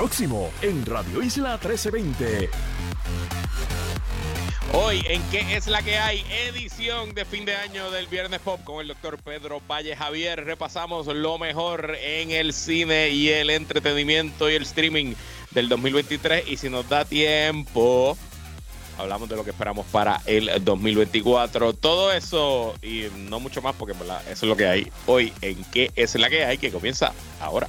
próximo en Radio Isla 1320. Hoy en ¿Qué es la que hay? Edición de fin de año del Viernes Pop con el doctor Pedro Valle Javier. Repasamos lo mejor en el cine y el entretenimiento y el streaming del 2023 y si nos da tiempo hablamos de lo que esperamos para el 2024. Todo eso y no mucho más porque eso es lo que hay hoy en ¿Qué es la que hay? que comienza ahora.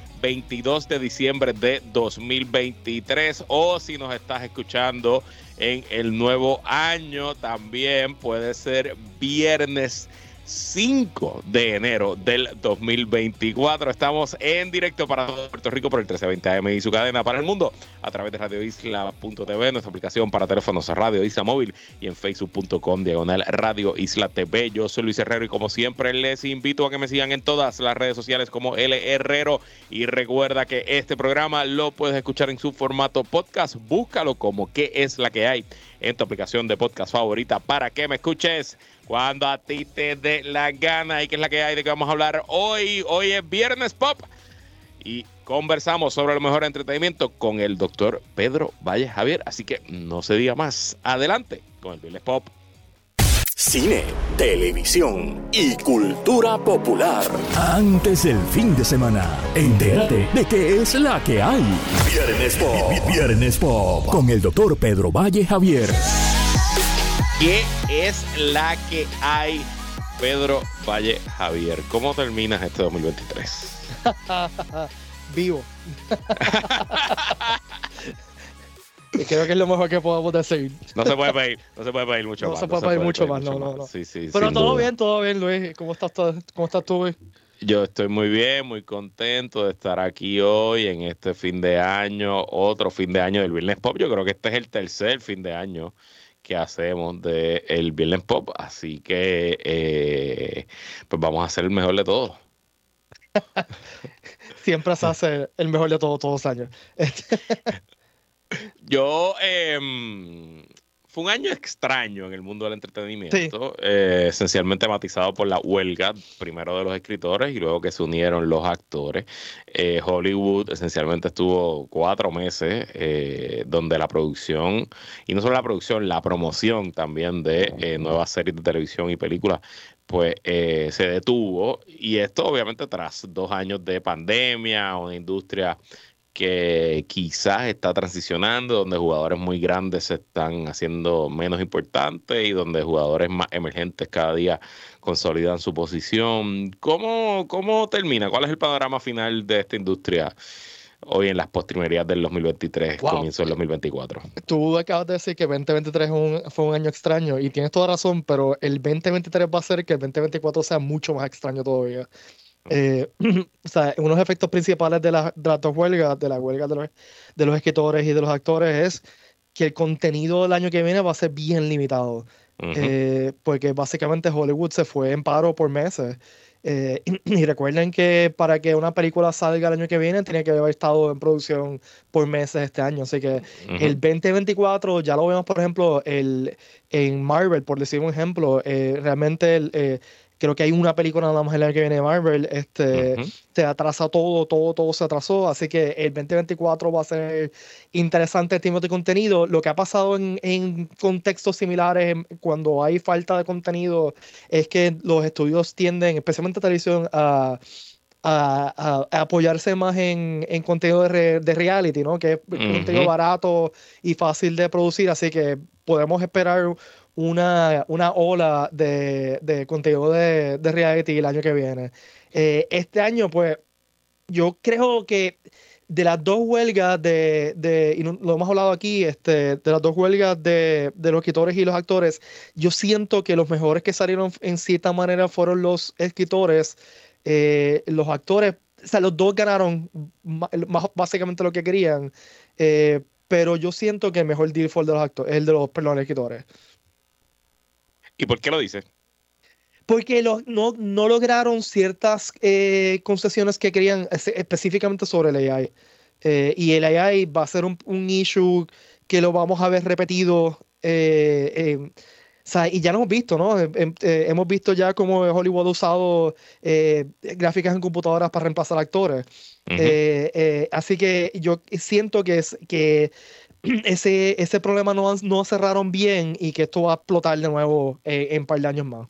22 de diciembre de 2023 o si nos estás escuchando en el nuevo año también puede ser viernes 5 de enero del 2024. Estamos en directo para Puerto Rico por el 1320 AM y su cadena para el mundo a través de radioisla.tv, nuestra aplicación para teléfonos Radio Isla Móvil y en facebook.com diagonal Radio Isla TV. Yo soy Luis Herrero y como siempre les invito a que me sigan en todas las redes sociales como L Herrero y recuerda que este programa lo puedes escuchar en su formato podcast. Búscalo como qué es la que hay en tu aplicación de podcast favorita para que me escuches cuando a ti te dé la gana y que es la que hay de que vamos a hablar hoy. Hoy es Viernes Pop y conversamos sobre lo mejor entretenimiento con el doctor Pedro Valle Javier. Así que no se diga más. Adelante con el Viernes Pop. Cine, televisión y cultura popular. Antes del fin de semana, entérate de qué es la que hay. Viernes Pop. Viernes Pop. Con el doctor Pedro Valle Javier. ¿Qué es la que hay, Pedro Valle Javier? ¿Cómo terminas este 2023? Vivo. y creo que es lo mejor que podemos decir. No se puede pedir, no se puede pedir mucho no más. Se puede no pedir mucho más, no, no, no. Sí, sí, Pero todo bien, todo bien, Luis. ¿Cómo estás, cómo estás tú, Luis? Yo estoy muy bien, muy contento de estar aquí hoy en este fin de año, otro fin de año del Viernes Pop. Yo creo que este es el tercer fin de año que hacemos de el Viernes Pop. Así que eh, pues vamos a hacer el mejor de todos. Siempre se hace el mejor de todos todos los años. Yo eh, fue un año extraño en el mundo del entretenimiento, eh, esencialmente matizado por la huelga, primero de los escritores y luego que se unieron los actores. Eh, Hollywood esencialmente estuvo cuatro meses eh, donde la producción, y no solo la producción, la promoción también de nuevas series de televisión y películas pues se detuvo y esto obviamente tras dos años de pandemia, una industria que quizás está transicionando, donde jugadores muy grandes se están haciendo menos importantes y donde jugadores más emergentes cada día consolidan su posición. ¿Cómo, cómo termina? ¿Cuál es el panorama final de esta industria? hoy en las postrimerías del 2023, comienzo del 2024. Tú acabas de decir que 2023 fue un año extraño y tienes toda razón, pero el 2023 va a ser que el 2024 sea mucho más extraño todavía. Eh, o sea, uno de los efectos principales de, la, de las dos huelgas, de la huelga de los, de los escritores y de los actores, es que el contenido del año que viene va a ser bien limitado. eh, porque básicamente Hollywood se fue en paro por meses. Eh, y, recuerden que para que una película salga el año que viene, tiene que haber estado en producción por meses este año. Así que el 2024 ya lo vemos, por ejemplo, el, en Marvel, por decir un ejemplo. Eh, realmente el, eh, creo que hay una película nada más el año que viene de Marvel, este, se atrasa todo, todo, todo se atrasó, así que el 2024 va a ser interesante el tiempo de contenido. Lo que ha pasado en, en contextos similares cuando hay falta de contenido es que los estudios tienden, especialmente televisión, a... A, apoyarse más en, en contenido de, de, reality, ¿no? Que es contenido barato y fácil de producir, así que podemos esperar una, una ola de, de contenido de, de, reality el año que viene. Eh, este año, pues, yo creo que de las dos huelgas de, de y lo hemos hablado aquí, este, de las dos huelgas de, de, los escritores y los actores, yo siento que los mejores que salieron en cierta manera fueron los escritores. Eh, los actores o sea, los dos ganaron básicamente lo que querían. Eh, pero yo siento que el mejor deal fue el de los actores, el de los, perdón, escritores. ¿Y por qué lo dices? Porque no, no lograron ciertas eh, concesiones que querían específicamente sobre el AI. Eh, y el AI va a ser un, un, issue que lo vamos a ver repetido eh, y ya lo hemos visto, ¿no? Eh, hemos visto ya cómo Hollywood ha usado gráficas en computadoras para reemplazar actores. Así que yo siento que, es, que ese, ese problema no, no cerraron bien y que esto va a explotar de nuevo en un par de años más.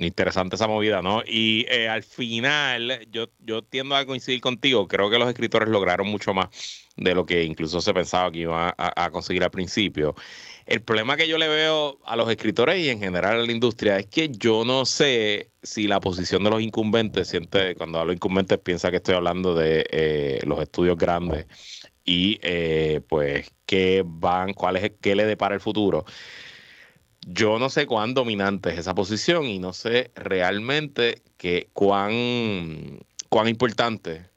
Interesante esa movida, ¿no? Y al final, yo, yo tiendo a coincidir contigo, creo que los escritores lograron mucho más de lo que incluso se pensaba que iban a conseguir al principio. El problema que yo le veo a los escritores y en general a la industria es que yo no sé si la posición de los incumbentes, siente, cuando hablo de incumbentes piensa que estoy hablando de eh, los estudios grandes y eh, pues qué van, cuál es, qué le depara el futuro. Yo no sé cuán dominante es esa posición y no sé realmente que cuán, cuán importante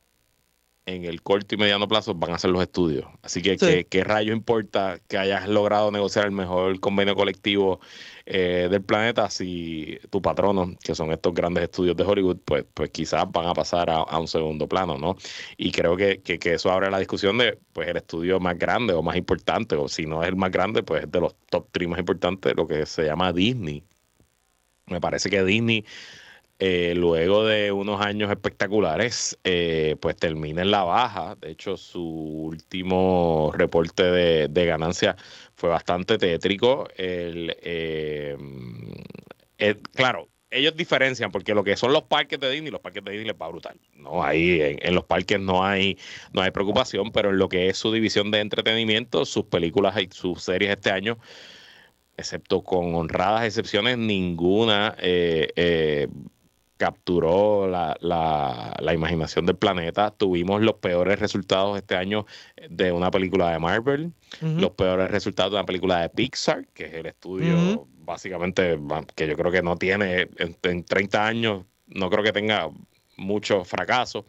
en el corto y mediano plazo van a ser los estudios. Así que, ¿qué, rayo importa que hayas logrado negociar el mejor convenio colectivo eh, del planeta si tu patrono, que son estos grandes estudios de Hollywood, pues, pues quizás van a pasar a, un segundo plano, ¿no? Y creo que, eso abre la discusión de, pues, el estudio más grande o más importante, o si no es el más grande, pues es de los top 3 más importantes, lo que se llama Disney. Me parece que Disney eh, luego de unos años espectaculares, eh, pues termina en la baja. De hecho, su último reporte de, ganancia fue bastante tétrico. Eh, claro, ellos diferencian porque lo que son los parques de Disney, los parques de Disney les va brutal. No, ahí en, los parques no hay, no hay preocupación, pero en lo que es su división de entretenimiento, sus películas y sus series este año excepto con honradas excepciones, ninguna capturó la, la, imaginación del planeta. Tuvimos los peores resultados este año de una película de Marvel, los peores resultados de una película de Pixar, que es el estudio básicamente que yo creo que no tiene en, 30 años, no creo que tenga mucho fracaso.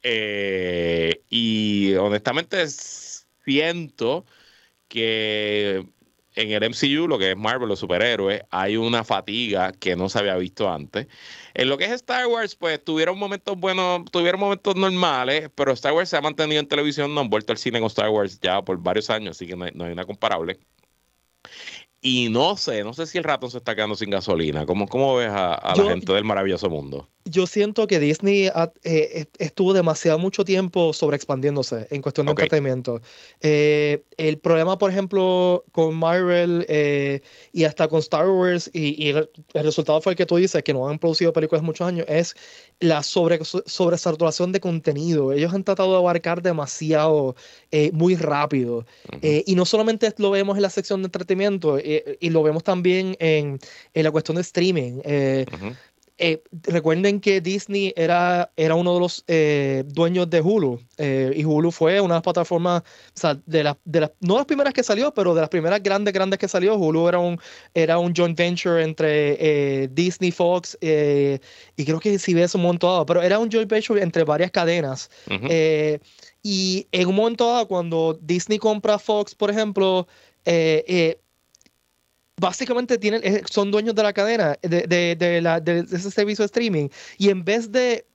Eh, y honestamente siento que en el MCU, lo que es Marvel, los superhéroes, hay una fatiga que no se había visto antes. En lo que es Star Wars, pues tuvieron momentos buenos, tuvieron momentos normales, pero Star Wars se ha mantenido en televisión, no han vuelto al cine con Star Wars ya por varios años, así que no hay, no hay una comparable. Y no sé, no sé si el ratón se está quedando sin gasolina. ¿Cómo, cómo ves a, la gente del maravilloso mundo? Yo siento que Disney eh, estuvo demasiado mucho tiempo sobreexpandiéndose en cuestión de entretenimiento. Eh, el problema, por ejemplo, con Marvel eh, y hasta con Star Wars, y, el, resultado fue el que tú dices, que no han producido películas muchos años, es la sobre, sobresaturación de contenido. Ellos han tratado de abarcar demasiado, muy rápido. y no solamente lo vemos en la sección de entretenimiento, y lo vemos también en, en la cuestión de streaming. Eh, eh, recuerden que Disney era, era uno de los eh, dueños de Hulu y Hulu fue una de las plataformas, o sea, de las, de las, no las primeras que salió, pero de las primeras grandes, grandes que salió. Hulu era un, era un joint venture entre Disney, Fox y creo que CBS un momento dado, pero era un joint venture entre varias cadenas. y en un momento dado, cuando Disney compra Fox, por ejemplo, eh, básicamente tienen, son dueños de la cadena, de, de, de, la, de, ese servicio de streaming. Y en vez de,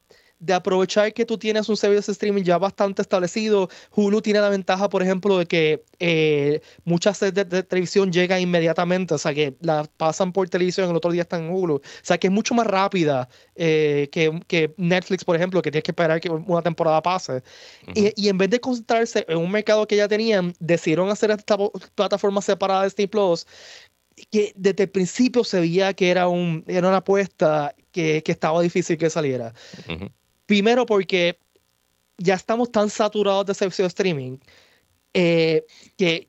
aprovechar que tú tienes un servicio de streaming ya bastante establecido, Hulu tiene la ventaja, por ejemplo, de que eh, muchas series de, televisión llegan inmediatamente, o sea, que la pasan por televisión, el otro día están en Hulu. O sea, que es mucho más rápida eh, que, que, Netflix, por ejemplo, que tienes que esperar que una temporada pase. y, y, en vez de concentrarse en un mercado que ya tenían, decidieron hacer esta plataforma separada de Disney Plus que desde el principio se veía que era, un, era una apuesta que, que estaba difícil que saliera. Primero porque ya estamos tan saturados de servicio de streaming eh, que,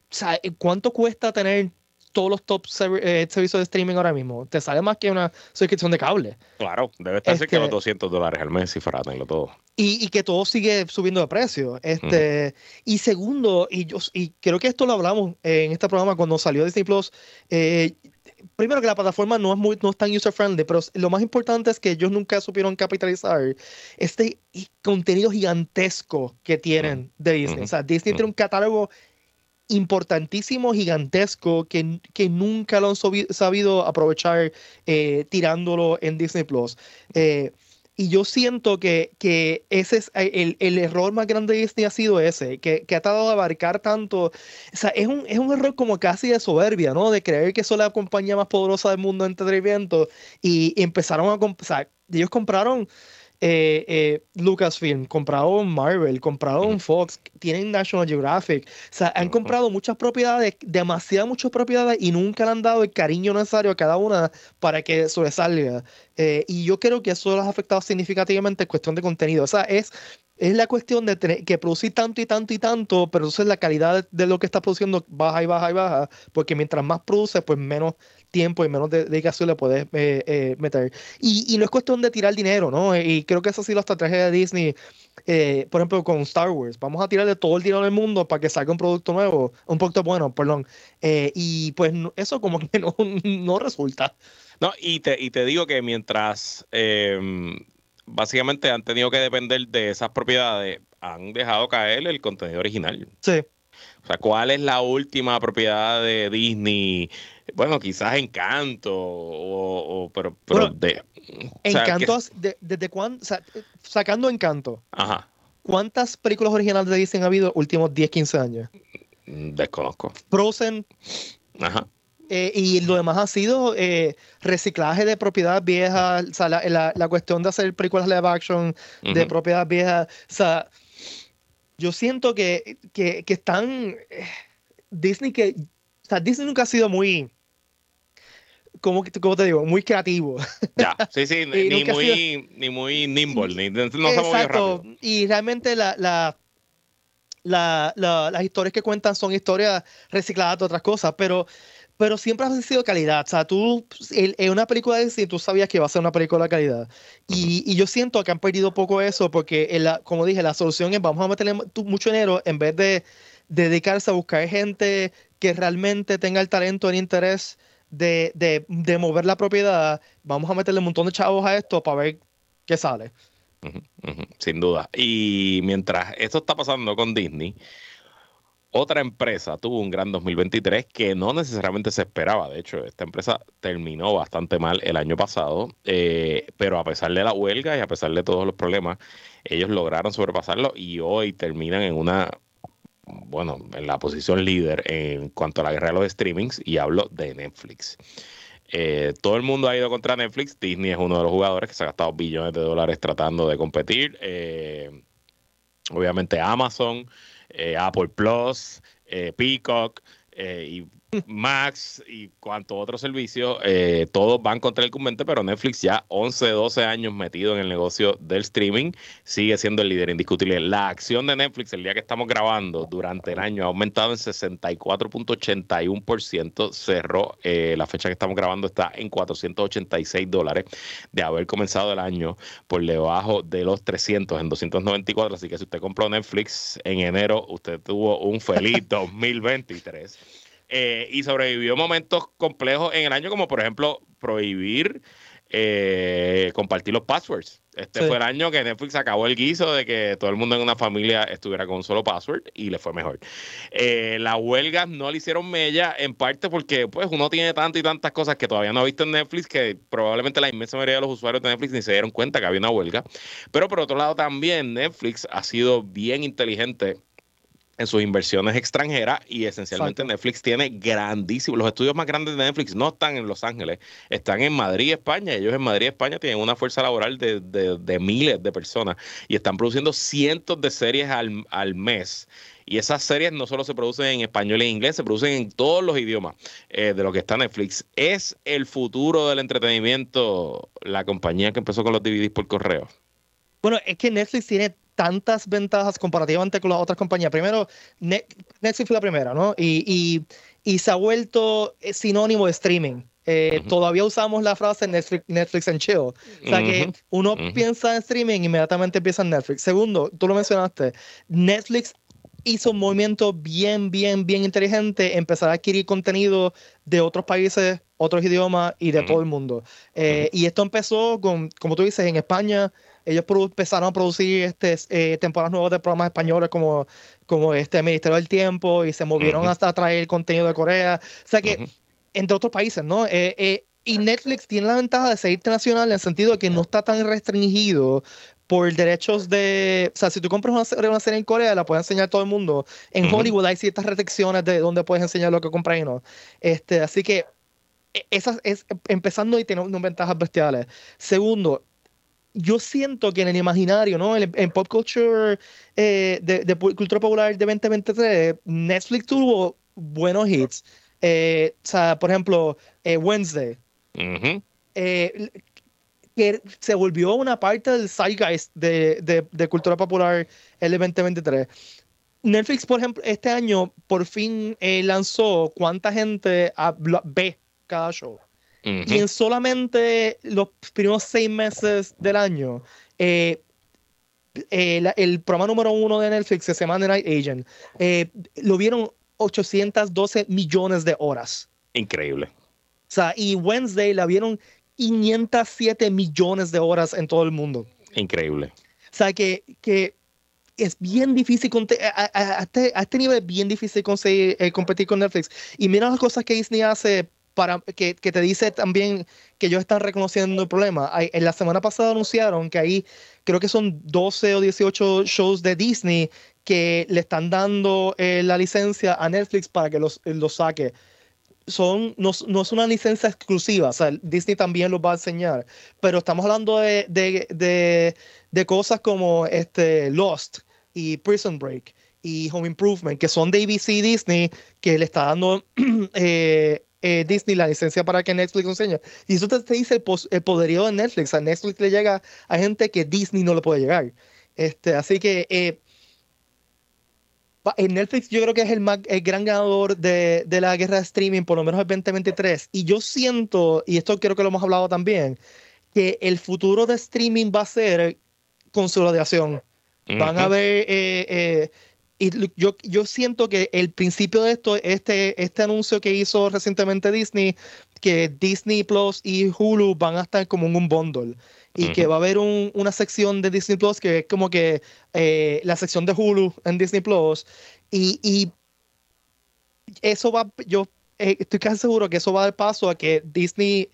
¿cuánto cuesta tener todos los top eh, servicios de streaming ahora mismo. Te sale más que una suscripción de cable. Claro, debe estar cerca de los 200 dólares al mes si fuera tenerlo todo. Y, y, que todo sigue subiendo de precio. Este, Y segundo, y, yo, y creo que esto lo hablamos en este programa cuando salió Disney Plus, eh, primero que la plataforma no es, muy, no es tan user-friendly, pero lo más importante es que ellos nunca supieron capitalizar este contenido gigantesco que tienen de Disney. O sea, Disney tiene un catálogo importantísimo, gigantesco, que, que nunca lo han sabido aprovechar eh, tirándolo en Disney Plus. Eh, y yo siento que, que ese es eh, el, el, error más grande de Disney ha sido ese, que, que ha tratado de abarcar tanto. O sea, es un, es un error como casi de soberbia, ¿no? De creer que son la compañía más poderosa del mundo de entretenimiento y, empezaron a. O sea, ellos compraron eh, eh, Lucasfilm, compraron Marvel, compraron Fox, tienen National Geographic. O sea, han comprado muchas propiedades, demasiadas muchas propiedades y nunca le han dado el cariño necesario a cada una para que sobresalga. Eh, y yo creo que eso los ha afectado significativamente en cuestión de contenido. O sea, es es la cuestión de que producir tanto y tanto y tanto, pero entonces la calidad de, lo que está produciendo baja y baja y baja, porque mientras más produce, pues menos tiempo y menos dedicación le puedes eh, eh, meter. Y, no es cuestión de tirar dinero, ¿no? Y creo que esa ha sido la estrategia de Disney, eh, por ejemplo, con Star Wars. Vamos a tirarle todo el dinero del mundo para que salga un producto nuevo, un producto bueno, perdón. y pues eso como que no, no resulta. No, y te, y te digo que mientras em, básicamente han tenido que depender de esas propiedades, han dejado caer el contenido original. Sí. O sea, ¿cuál es la última propiedad de Disney? Bueno, quizás Encanto, o, pero, pero de. Encanto, ¿desde cuándo? sacando Encanto. Ajá. ¿Cuántas películas originales de Disney ha habido últimos 10, 15 años? Mm, desconozco. Frozen. Ajá. Eh, y lo demás ha sido eh, reciclaje de propiedad viejas, o sea, la, la, cuestión de hacer películas live action de propiedad vieja. O sea, yo siento que, que, que están. Eh, Disney que. O sea, Disney nunca ha sido muy. ¿Cómo, cómo te digo? Muy creativo. Ya, sí, sí, ni, muy, ni muy nimble, ni, no Exacto. Rápido. Y realmente la, la la, la, las historias que cuentan son historias recicladas de otras cosas, pero pero siempre ha sido calidad. O sea, tú, en una película de Disney, tú sabías que iba a ser una película de calidad. Y, y yo siento que han perdido poco eso porque, la, como dije, la solución es vamos a meterle mucho dinero en vez de, dedicarse a buscar gente que realmente tenga el talento, el interés de, de, de, mover la propiedad. Vamos a meterle un montón de chavos a esto para ver qué sale. Sin duda. Y mientras esto está pasando con Disney, otra empresa tuvo un gran 2023 que no necesariamente se esperaba. De hecho, esta empresa terminó bastante mal el año pasado, eh, pero a pesar de la huelga y a pesar de todos los problemas, ellos lograron sobrepasarlo y hoy terminan en una, bueno, en la posición líder en cuanto a la guerra de los streamings y hablo de Netflix. Eh, todo el mundo ha ido contra Netflix. Disney es uno de los jugadores que se ha gastado billones de dólares tratando de competir. Eh, obviamente Amazon. Eh, Apple Plus, eh, Peacock y Max y cuanto otros servicios, eh, todos van contra el incumbente, pero Netflix ya 11, 12 años metido en el negocio del streaming, sigue siendo el líder indiscutible. La acción de Netflix el día que estamos grabando durante el año ha aumentado en 64.81%, cerró eh, la fecha que estamos grabando está en 486 dólares de haber comenzado el año por debajo de los 300 en 294, así que si usted compró Netflix en enero, usted tuvo un feliz 2023. Eh, y sobrevivió momentos complejos en el año, como por ejemplo prohibir eh, compartir los passwords. Este fue el año que Netflix acabó el guiso de que todo el mundo en una familia estuviera con un solo password y le fue mejor. Eh, las huelgas no le hicieron mella, en parte porque pues uno tiene tantas y tantas cosas que todavía no ha visto en Netflix que probablemente la inmensa mayoría de los usuarios de Netflix ni se dieron cuenta que había una huelga. Pero por otro lado también Netflix ha sido bien inteligente en sus inversiones extranjeras y esencialmente Netflix tiene grandísimos, los estudios más grandes de Netflix no están en Los Ángeles, están en Madrid, España. Ellos en Madrid, España tienen una fuerza laboral de, de, miles de personas y están produciendo cientos de series al, al, mes. Y esas series no solo se producen en español e inglés, se producen en todos los idiomas eh, de lo que está Netflix. ¿Es el futuro del entretenimiento la compañía que empezó con los DVDs por correo? Bueno, es que Netflix tiene tantas ventajas comparativamente con las otras compañías. Primero, Netflix fue la primera, ¿no? Y, y, se ha vuelto eh, sinónimo de streaming. Eh, todavía usamos la frase Netflix, Netflix and chill. O sea que uno piensa en streaming, inmediatamente empieza en Netflix. Segundo, tú lo mencionaste, Netflix hizo un movimiento bien, bien, bien inteligente, empezar a adquirir contenido de otros países otros idiomas y de todo el mundo. Eh, y esto empezó con, como tú dices, en España. Ellos empezaron a producir este, eh, temporadas nuevas de programas españoles como, como este Ministerio del Tiempo y se movieron hasta traer contenido de Corea. O sea que, entre otros países, ¿no? y Netflix tiene la ventaja de ser internacional en el sentido de que no está tan restringido por derechos de. O sea, si tú compras una, una serie en Corea, la puedes enseñar todo el mundo. En Hollywood hay ciertas restricciones de dónde puedes enseñar lo que compras y no. Este, así que, e, esas es empezando y tiene unas ventajas bestiales. Segundo, yo siento que en el imaginario, ¿no? En, pop culture, eh, de, cultura popular de 2023, Netflix tuvo buenos hits. Eh, o sea, por ejemplo, eh, Wednesday que se volvió una parte del zeitgeist de, de, de cultura popular el 2023. Netflix, por ejemplo, este año por fin lanzó cuánta gente ve cada show. Y en solamente los primeros seis meses del año, eh, eh, el programa número uno de Netflix, que se llama The Night Agent, lo vieron 812 millones de horas. Increíble. O sea, y Wednesday la vieron 507 millones de horas en todo el mundo. Increíble. O sea, que, que es bien difícil, a, este, a, este, nivel es bien difícil conseguir, eh, competir con Netflix. Y mira las cosas que Disney hace para que, que, te dice también que ellos están reconociendo el problema. en la semana pasada anunciaron que ahí creo que son 12 o 18 shows de Disney que le están dando eh, la licencia a Netflix para que los, los saque son, no, no, es una licencia exclusiva, o sea, Disney también los va a enseñar, pero estamos hablando de, de, de, cosas como este, Lost y Prison Break y Home Improvement, que son de ABC Disney, que le está dando eh, eh, Disney la licencia para que Netflix enseñe. Y eso te, dice el, el, poderío de Netflix. A Netflix le llega a gente que Disney no le puede llegar. Este, así que eh, en Netflix yo creo que es el, más, el gran ganador de, de, la guerra de streaming, por lo menos el 2023. Y yo siento, y esto creo que lo hemos hablado también, que el futuro de streaming va a ser consolidación. Van a ver, eh, eh, y yo, yo siento que el principio de esto, este, este anuncio que hizo recientemente Disney, que Disney Plus y Hulu van a estar como en un bundle y que va a haber un, una sección de Disney Plus que es como que eh, la sección de Hulu en Disney Plus y, y eso va, yo eh, estoy casi seguro que eso va a dar paso a que Disney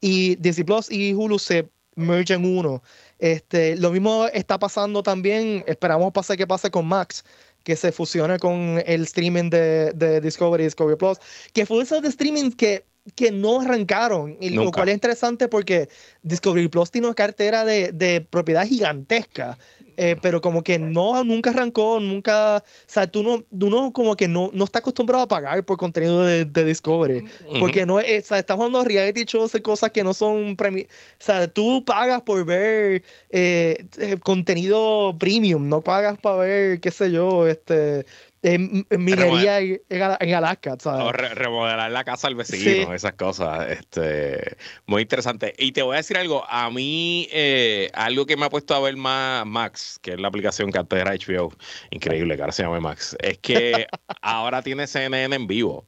y Disney Plus y Hulu se mergen uno. Este, lo mismo está pasando también, esperamos pase que pase con Max, que se fusione con el streaming de, de Discovery y Discovery Plus, que fue eso de streaming que que no arrancaron, y lo cual es interesante porque Discovery Plus tiene una cartera de, de propiedad gigantesca, eh, pero como que no, nunca arrancó, nunca, o sea, tú no, uno como que no, no está acostumbrado a pagar por contenido de, de Discovery, porque no es, o sea, estamos hablando de reality shows de cosas que no son, o sea, tú pagas por ver eh, eh, contenido premium, no pagas para ver, qué sé yo, este, en, minería en, Alaska, ¿sabes? O remodelar la casa al vecino, esas cosas. Este, muy interesante. Y te voy a decir algo, a mí, eh, algo que me ha puesto a ver más Max, que es la aplicación que antes era HBO, increíble que ahora se llama Max, es que ahora tiene CNN en vivo.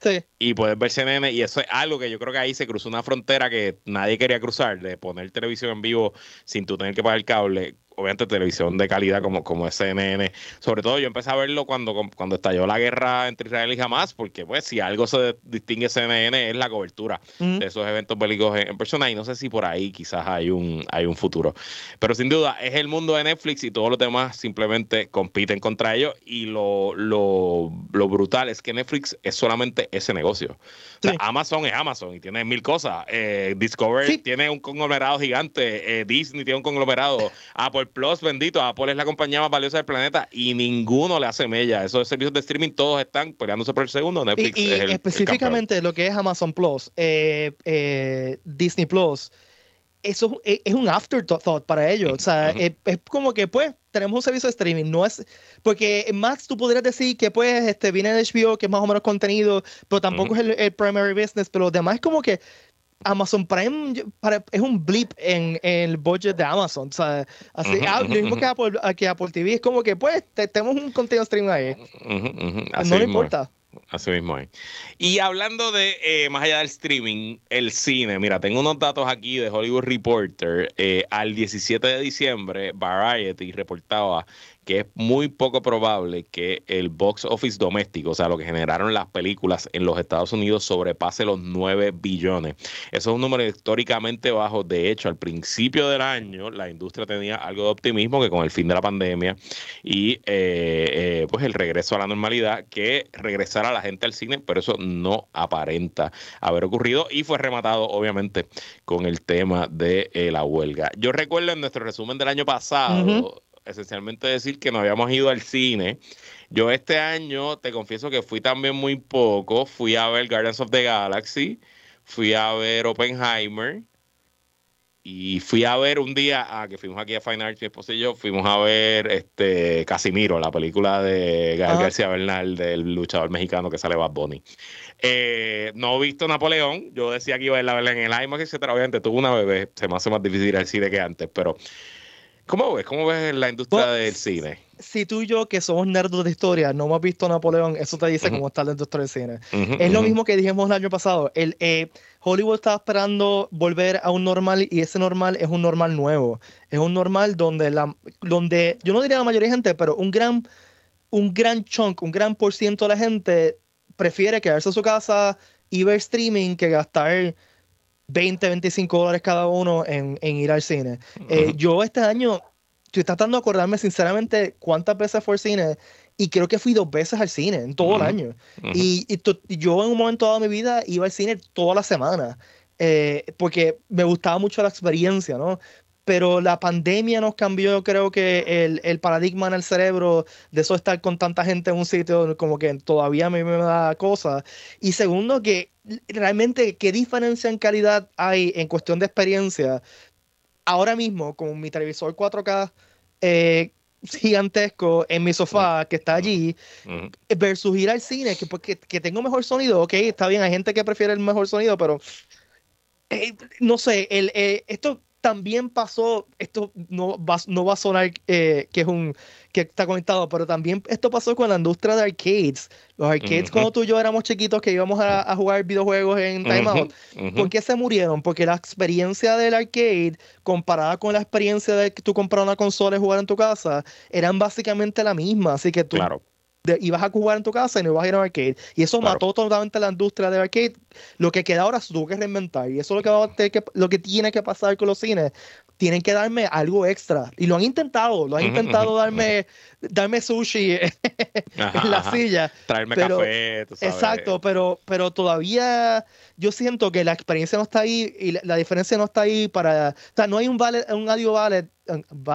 Sí. Y puedes ver CNN, y eso es algo que yo creo que ahí se cruzó una frontera que nadie quería cruzar, de poner televisión en vivo sin tú tener que pagar el cable obviamente televisión de calidad como, como CNN. Sobre todo yo empecé a verlo cuando, cuando estalló la guerra entre Israel y Hamas, porque pues si algo se distingue CNN es la cobertura de esos eventos bélicos en, persona y no sé si por ahí quizás hay un, hay un futuro. Pero sin duda es el mundo de Netflix y todos los demás simplemente compiten contra ellos y lo, lo, lo brutal es que Netflix es solamente ese negocio. Amazon es Amazon y tiene mil cosas. Eh, Discovery tiene un conglomerado gigante, eh, Disney tiene un conglomerado, Apple Plus, bendito, Apple es la compañía más valiosa del planeta y ninguno le hace mella. Esos servicios de streaming todos están peleándose por el segundo. Netflix y, específicamente lo que es Amazon Plus, eh, eh, Disney Plus, eso es, un afterthought para ellos. O sea, es, como que pues tenemos un servicio de streaming, no es porque Max tú podrías decir que pues este viene de HBO que es más o menos contenido, pero tampoco es el, el, primary business, pero lo demás es como que Amazon Prime es un blip en, el budget de Amazon. O sea, así, ah, lo mismo que Apple, TV es como que, pues, tenemos un contenido stream ahí. no le importa. Así mismo es. Y hablando de eh, más allá del streaming, el cine, mira, tengo unos datos aquí de Hollywood Reporter. Eh, al 17 de diciembre, Variety reportaba que es muy poco probable que el box office doméstico, o sea, lo que generaron las películas en los Estados Unidos, sobrepase los 9 billones. Eso es un número históricamente bajo. De hecho, al principio del año, la industria tenía algo de optimismo que con el fin de la pandemia y eh, eh, pues el regreso a la normalidad, que regresara la gente al cine, pero eso no aparenta haber ocurrido y fue rematado, obviamente, con el tema de eh, la huelga. Yo recuerdo en nuestro resumen del año pasado esencialmente decir que no habíamos ido al cine. Yo este año, te confieso que fui también muy poco. Fui a ver Guardians of the Galaxy, fui a ver Oppenheimer y fui a ver un día, ah, que fuimos aquí a Fine Arts, mi esposa y yo, fuimos a ver este Casimiro, la película de Gael García Bernal, del luchador mexicano que sale Bad Bunny. Eh, no he visto Napoleón, yo decía que iba a verla en el IMAX, etcétera. Obviamente tuve una bebé, se me hace más difícil ir al cine que antes, pero ¿Cómo ves? ¿Cómo ves la industria del cine? Si tú y yo, que somos nerdos de historia, no hemos visto Napoleón, eso te dice cómo está la industria del cine. es lo mismo que dijimos el año pasado. El, eh, Hollywood está esperando volver a un normal y ese normal es un normal nuevo. Es un normal donde, la, donde yo no diría la mayoría de gente, pero un gran, un gran chunk, un gran por ciento de la gente prefiere quedarse en su casa y ver streaming que gastar 20, 25 dólares cada uno en, ir al cine. Eh, yo este año estoy tratando de acordarme sinceramente cuántas veces fue al cine y creo que fui dos veces al cine en todo el año. Y, yo en un momento dado de mi vida iba al cine toda la semana. Eh, porque me gustaba mucho la experiencia, ¿no? Pero la pandemia nos cambió, creo que el, el, paradigma en el cerebro de eso estar con tanta gente en un sitio, como que todavía a mí me da cosa. Y segundo, que realmente, ¿qué diferencia en calidad hay en cuestión de experiencia? Ahora mismo, con mi televisor 4K eh, gigantesco en mi sofá que está allí, versus ir al cine, que, porque, que tengo mejor sonido, ok, está bien, hay gente que prefiere el mejor sonido, pero eh, no sé, el, eh, esto también pasó, esto no va, no va a sonar eh, que es un que está conectado, pero también esto pasó con la industria de arcades. Los arcades, cuando tú y yo éramos chiquitos que íbamos a, jugar videojuegos en Time Out, ¿por qué se murieron? Porque la experiencia del arcade, comparada con la experiencia de que tú comprar una consola y jugar en tu casa, eran básicamente la misma. Así que tú claro ibas a jugar en tu casa y no ibas a ir a un arcade. Y eso mató totalmente la industria del arcade. Lo que queda ahora es tuvo que reinventar. Y eso es lo que, va a que, lo que tiene que pasar con los cines. Tienen que darme algo extra. Y lo han intentado. Lo han intentado darme, darme sushi en la silla. Traerme café. Exacto, pero, pero todavía yo siento que la experiencia no está ahí y la, diferencia no está ahí para. O sea, no hay un, vale, un audio valid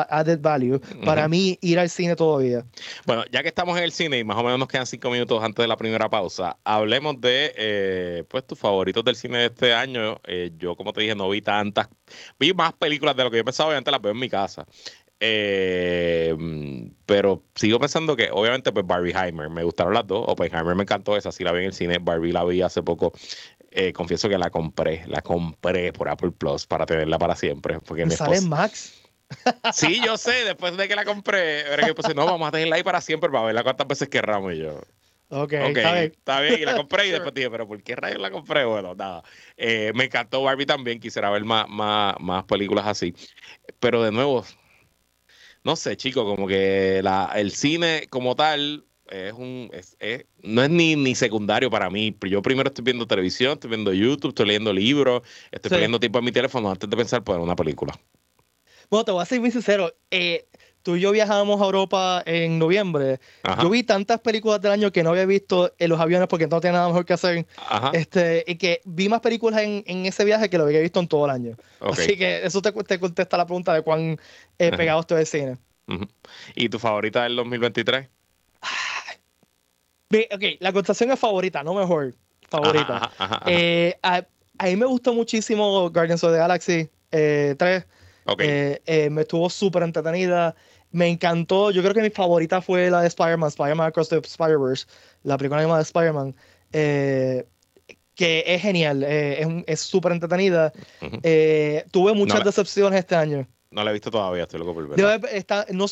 added value para mí ir al cine todavía. Bueno, ya que estamos en el cine y más o menos nos quedan cinco minutos antes de la primera pausa, hablemos de eh, pues tus favoritos del cine de este año. Eh, yo, como te dije, no vi tantas, vi más películas de lo que yo pensaba, obviamente las veo en mi casa. Eh, pero sigo pensando que obviamente pues Heimer me gustaron las dos, Oppenheimer me encantó, esa sí la vi en el cine, Barbie la vi hace poco confieso que la compré, la compré por Apple Plus para tenerla para siempre. Porque ¿Me sale Max? Sí, yo sé, después de que la compré, que pues, no, vamos a tenerla ahí para siempre para verla cuántas veces querramos y yo. Ok, está, bien. está bien. Y la compré y después dije, pero ¿por qué rayos la compré? Bueno, nada. Eh, me encantó Barbie también, quisiera ver más, más, más películas así. Pero de nuevo, no sé, chico, como que la, el cine como tal es un es, no es ni, ni secundario para mí. Yo primero estoy viendo televisión, estoy viendo YouTube, estoy leyendo libros, estoy perdiendo tiempo en mi teléfono antes de pensar por una película. Bueno, te voy a ser muy sincero. Eh, tú y yo viajamos a Europa en noviembre. Yo vi tantas películas del año que no había visto en los aviones porque no tenía nada mejor que hacer. Este, y que vi más películas en, en, ese viaje que lo había visto en todo el año. Así que eso te, te, contesta la pregunta de cuán eh, pegado estoy al cine. ¿Y tu favorita del 2023? ok, la contestación es favorita, no mejor. Favorita. Eh, a, a, mí me gustó muchísimo Guardians of the Galaxy 3. Eh, eh, me estuvo súper entretenida. Me encantó. Yo creo que mi favorita fue la de Spider-Man, Spider-Man Across the Spider-Verse, la película animada de Spider-Man. Eh, que es genial, es súper entretenida. tuve muchas decepciones este año. No la he visto todavía, estoy loco por verla.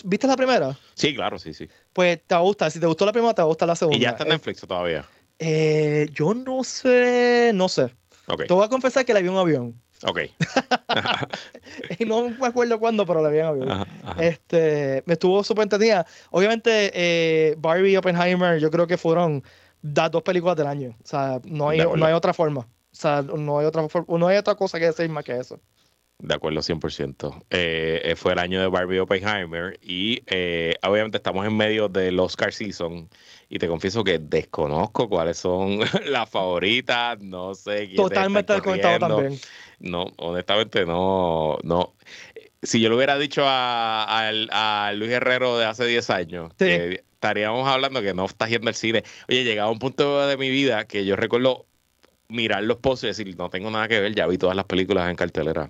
¿Viste la primera? Sí, claro, sí, sí. Pues te gusta. Si te gustó la primera, te gusta la segunda. ¿Y ya está en Netflix todavía? Eh, yo no sé, no sé. Ok, Te voy a confesar que la vi en un avión. Ok. Y no me acuerdo cuándo, pero la. Ajá, ajá. Este, me estuvo súper entretenida. Obviamente, eh, Barbie y Oppenheimer, yo creo que fueron las dos películas del año. O sea, no hay, no hay otra forma. O sea, no hay otra, no hay otra cosa que decir más que eso. De acuerdo, 100%. Eh, eh, fue el año de Barbie Oppenheimer y eh, obviamente estamos en medio del Oscar season y te confieso que desconozco cuáles son las favoritas, no sé quién Totalmente desconectado también. No, honestamente no, no. Si yo le hubiera dicho a, Luis Herrero de hace 10 años, Sí. que estaríamos hablando que no estás yendo al cine. Oye, llegaba un punto de mi vida que yo recuerdo mirar los posts y decir, no tengo nada que ver, ya vi todas las películas en cartelera.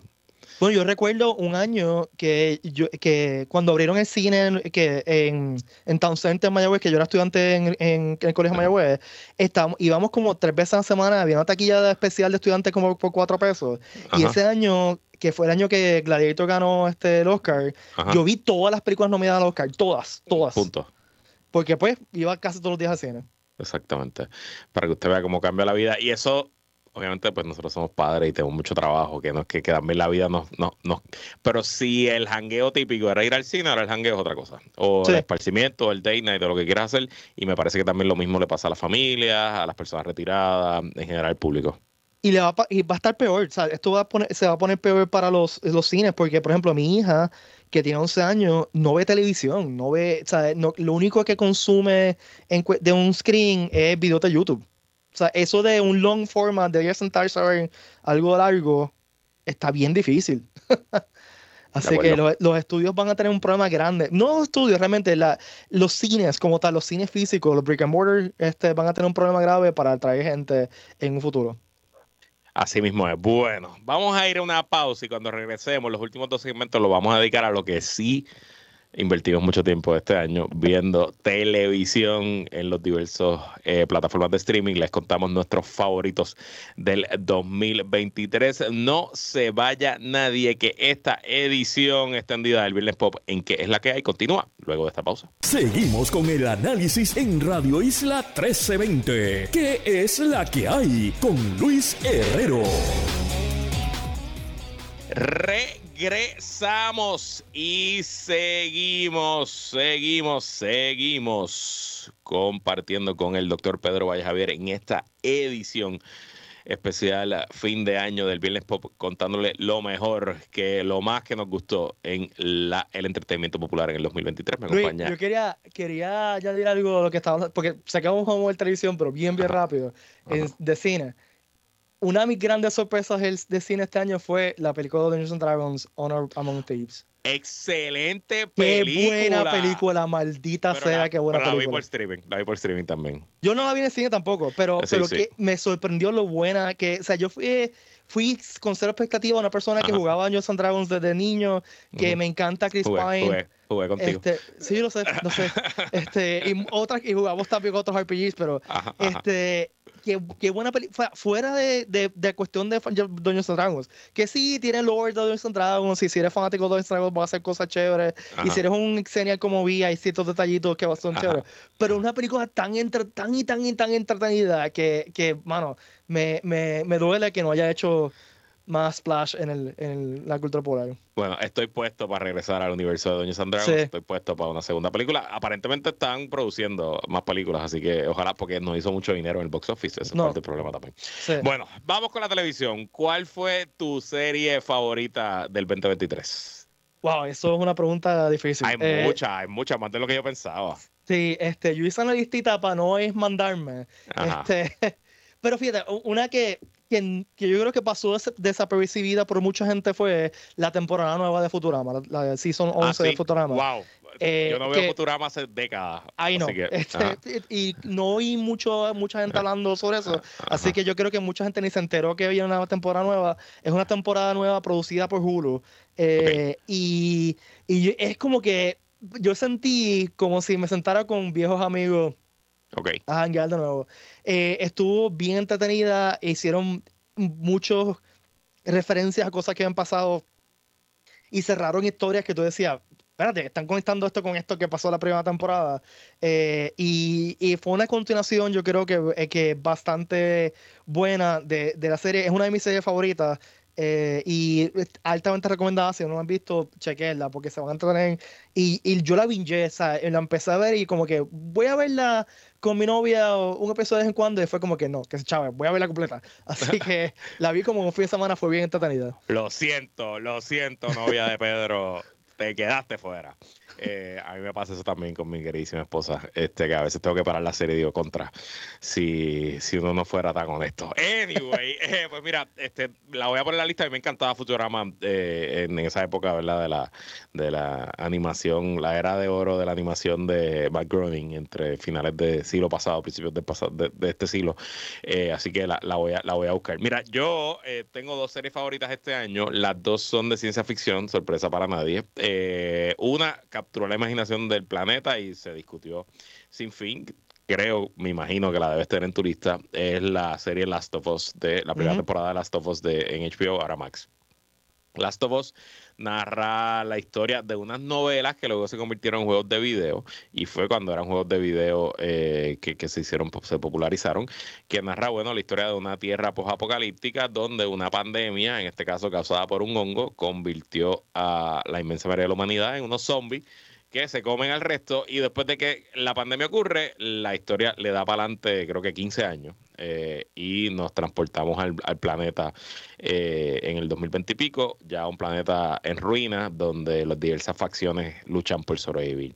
Bueno, yo recuerdo un año que yo que cuando abrieron el cine en, que en, en Town Center en Mayagüez, que yo era estudiante en, en- el colegio de. Mayagüez, estábamos, íbamos como tres veces a la semana, había una taquilla especial de estudiantes como por cuatro pesos. Y Ajá, ese año, que fue el año que Gladiator ganó este, el Oscar, ajá. yo vi todas las películas nominadas al Oscar, todas, todas. Punto. Porque pues iba casi todos los días al cine. Exactamente. Para que usted vea cómo cambia la vida. Y eso, obviamente, pues nosotros somos padres y tenemos mucho trabajo, que no es que, que también la vida nos, no, no. Pero si el jangueo típico era ir al cine, ahora el jangueo es otra cosa. O Sí. el esparcimiento, el date night, o lo que quieras hacer. Y me parece que también lo mismo le pasa a las familias, a las personas retiradas, en general al público. Y, le va, y va a estar peor, o sea, esto va a poner, se va a poner peor para los, los cines, porque, por ejemplo, mi hija, que tiene 11 años, no ve televisión, no ve, o sea, no- lo único que consume en de un screen es videos de YouTube. O sea, eso de un long format, de sentarse a ver algo largo, está bien difícil. Así que los, los estudios van a tener un problema grande. No los estudios, realmente, la, los cines como tal, los cines físicos, los brick and mortar, este, van a tener un problema grave para atraer gente en un futuro. Así mismo es. Bueno, vamos a ir a una pausa y cuando regresemos, los últimos dos segmentos los vamos a dedicar a lo que sí invertimos mucho tiempo este año viendo televisión en los diversos eh, plataformas de streaming. Les contamos nuestros favoritos del 2023. No se vaya nadie que esta edición extendida del Viernes Pop en que es la que hay continúa luego de esta pausa. Seguimos con el análisis en Radio Isla 1320. ¿Qué es la que hay? Con Luis Herrero. Regresamos y seguimos, seguimos, seguimos compartiendo con el doctor Pedro Valle Javier en esta edición especial a fin de año del Viernes Pop, contándole lo mejor, que lo más que nos gustó en la, el entretenimiento popular en el 2023. Me Luis, acompaña. yo quería, quería añadir algo a lo que estaba, porque sacamos como el televisión, pero bien, bien Ajá. rápido, en- de cine. Una de mis grandes sorpresas del- de cine este año fue la película de Dungeons and Dragons, Honor Among Thieves. Excelente Qué película. buena película, maldita Pero sea, la- qué buena pero la vi película. por streaming, la vi por streaming también. Yo no la vi en el cine tampoco, pero, Sí, pero sí. que me sorprendió lo buena que, o sea, yo fui, fui con cero expectativa, una persona que jugaba Dungeons and Dragons desde niño, que me encanta Chris Pine. Jugué, contigo. Este, sí, lo sé, lo sé. Este, y otras, y jugamos también otros RPGs, pero Ajá, ajá. este, qué, qué buena película. Fuera de, de, de cuestión de Dungeons and Dragons, que sí tiene lore de Dungeons and Dragons, y si eres fanático de Dungeons and Dragons, va a hacer cosas chéveres. Y Ajá. si eres un Xenial como vi, hay ciertos detallitos que son Ajá. chéveres. Pero una película tan, entre, tan y tan y tan entretenida que, que mano, me, me, me duele que no haya hecho más splash en, el, en la cultura popular. Bueno, estoy puesto para regresar al universo de Doña Dragons. Sí. Estoy puesto para una segunda película. Aparentemente están produciendo más películas, así que ojalá, porque nos hizo mucho dinero en el box office. Ese es parte del problema también. Sí. Bueno, vamos con la televisión. ¿Cuál fue tu serie favorita del 2023? Wow, eso es una pregunta difícil. Hay Eh, muchas, hay muchas, más de lo que yo pensaba. Sí, este, yo hice una listita para no es mandarme. Ajá. Este, pero fíjate, una que, que, que yo creo que pasó des- desapercibida por mucha gente fue la temporada nueva de Futurama, la, la season 11 Ah, de sí. Futurama. Wow. Eh, yo no veo que- Futurama hace décadas. Ay, no. que, este, y no oí mucho, mucha gente hablando sobre eso. Así que yo creo que mucha gente ni se enteró que había una temporada nueva. Es una temporada nueva producida por Hulu. Eh, Y, y yo- es como que yo sentí como si me sentara con viejos amigos Ok. a janguear de nuevo. Eh, estuvo bien entretenida, hicieron muchas referencias a cosas que han pasado y cerraron historias que tú decías, espérate, están conectando esto con esto que pasó la primera temporada. Eh, y, y, fue una continuación, yo creo que, eh, que bastante buena de, de, la serie. Es una de mis series favoritas. Eh, y altamente recomendada, si no lo han visto, chequenla, porque se van a entretener. Y, y yo la binge, la empecé a ver y como que voy a verla con mi novia un episodio de vez en cuando y fue como que no, que chaval, voy a verla completa. Así que la vi como un fin de semana, fue bien entretenida. Lo siento, lo siento, novia de Pedro, te quedaste fuera. Eh, a mí me pasa eso también con mi queridísima esposa, este, que a veces tengo que parar la serie y digo contra, si, si uno no fuera tan honesto. Anyway, eh, pues mira, este, la voy a poner en la lista, a mí me encantaba Futurama eh, en, esa época, ¿verdad? De la, de la animación, la era de oro de la animación de Matt Groening entre finales del siglo pasado, principios de, pasado, de, este siglo. así que la, la, voy a, la voy a buscar. Mira, yo tengo dos series favoritas este año, las dos son de ciencia ficción, sorpresa para nadie. una, capturó la imaginación del planeta y se discutió sin fin. Creo, me imagino que la debes tener en tu lista. Es la serie Last of Us, de la primera temporada de Last of Us de, en HBO, ahora Max. Last of Us narra la historia de unas novelas que luego se convirtieron en juegos de video. Y fue cuando eran juegos de video eh, que, se hicieron, se popularizaron, que narra, bueno, la historia de una tierra post-apocalíptica donde una pandemia, en este caso causada por un hongo, convirtió a la inmensa mayoría de la humanidad en unos zombies que se comen al resto. Y después de que la pandemia ocurre, la historia le da para adelante creo que 15 años eh, y nos transportamos al, planeta eh, en el 2020 y pico, ya un planeta en ruinas donde las diversas facciones luchan por sobrevivir.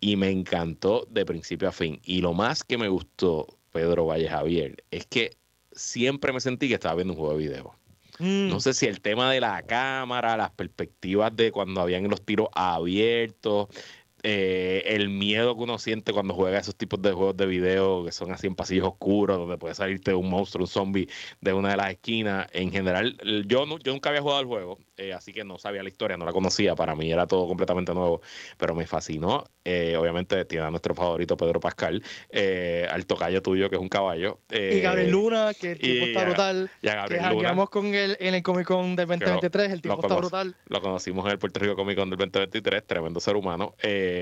Y me encantó de principio a fin. Y lo más que me gustó, Pedro Valle Javier, es que siempre me sentí que estaba viendo un juego de video. No mm. sé si el tema de la cámara, las perspectivas de cuando habían los tiros abiertos, eh, el miedo que uno siente cuando juega esos tipos de juegos de video que son así en pasillos oscuros, donde puede salirte un monstruo, un zombie de una de las esquinas. En general, yo, no, yo nunca había jugado el juego, eh, así que no sabía la historia, no la conocía. Para mí era todo completamente nuevo, pero me fascinó. Eh, obviamente tiene a nuestro favorito Pedro Pascal, al tocayo tuyo, que es un caballo. y Gabriel Luna, que el tipo está brutal. Y a que con él en el Comic Con del 2023, el tipo está brutal. Lo conocimos en el Puerto Rico Comic Con del 2023, tremendo ser humano. Eh,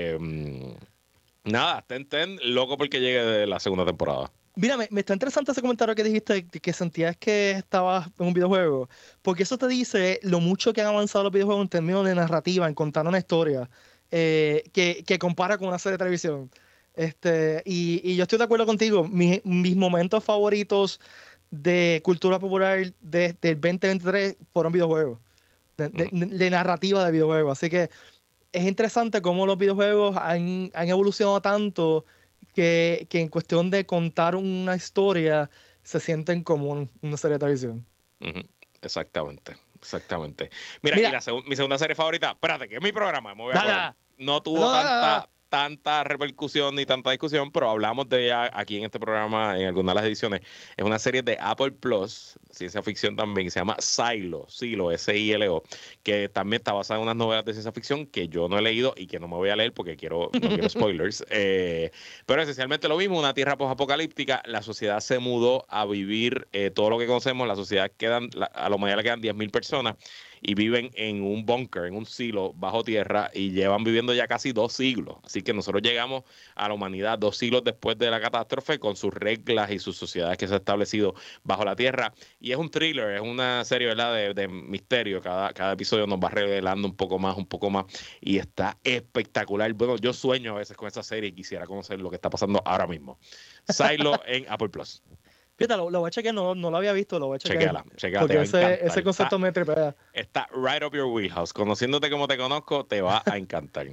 nada, ten, ten, loco porque llegue de la segunda temporada. Mira, me, está interesante ese comentario que dijiste que sentías que estabas en un videojuego, porque eso te dice lo mucho que han avanzado los videojuegos en términos de narrativa, en contar una historia eh, que, que, compara con una serie de televisión. Este, y, y yo estoy de acuerdo contigo, mis, mis momentos favoritos de cultura popular desde el 2023 fueron videojuegos, de, de narrativa de videojuegos. Así que es interesante cómo los videojuegos han, evolucionado tanto que, en cuestión de contar una historia se sienten como una serie de televisión. Exactamente, exactamente. Mira, mi segunda serie favorita, espérate, que es mi programa, no tuvo tanta, tanta repercusión ni tanta discusión, pero hablamos de ella aquí en este programa en algunas de las ediciones. Es una serie de Apple Plus, ciencia ficción también, se llama Silo, Silo, S-I-L-O, que también está basada en unas novelas de ciencia ficción que yo no he leído y que no me voy a leer porque quiero, no quiero spoilers. Eh, pero esencialmente lo mismo, una tierra post-apocalíptica, la sociedad se mudó a vivir eh, todo lo que conocemos, la sociedad quedan, a la humanidad le quedan 10.000 personas y viven en un búnker, en un silo bajo tierra y llevan viviendo ya casi dos siglos. Así que nosotros llegamos a la humanidad dos siglos después de la catástrofe con sus reglas y sus sociedades que se han establecido bajo la tierra. Y es un thriller, es una serie. De, de misterio. Cada, cada episodio nos va revelando un poco más, un poco más y está espectacular. Bueno, yo sueño a veces con esa serie y quisiera conocer lo que está pasando ahora mismo. Silo en Apple Plus. Fíjate, lo, voy a chequear, no, no lo había visto, lo voy a chequear. Chequeala, chequeala. Porque ese, ese, concepto me tripea. Está right up your wheelhouse. Conociéndote como te conozco, te va a encantar.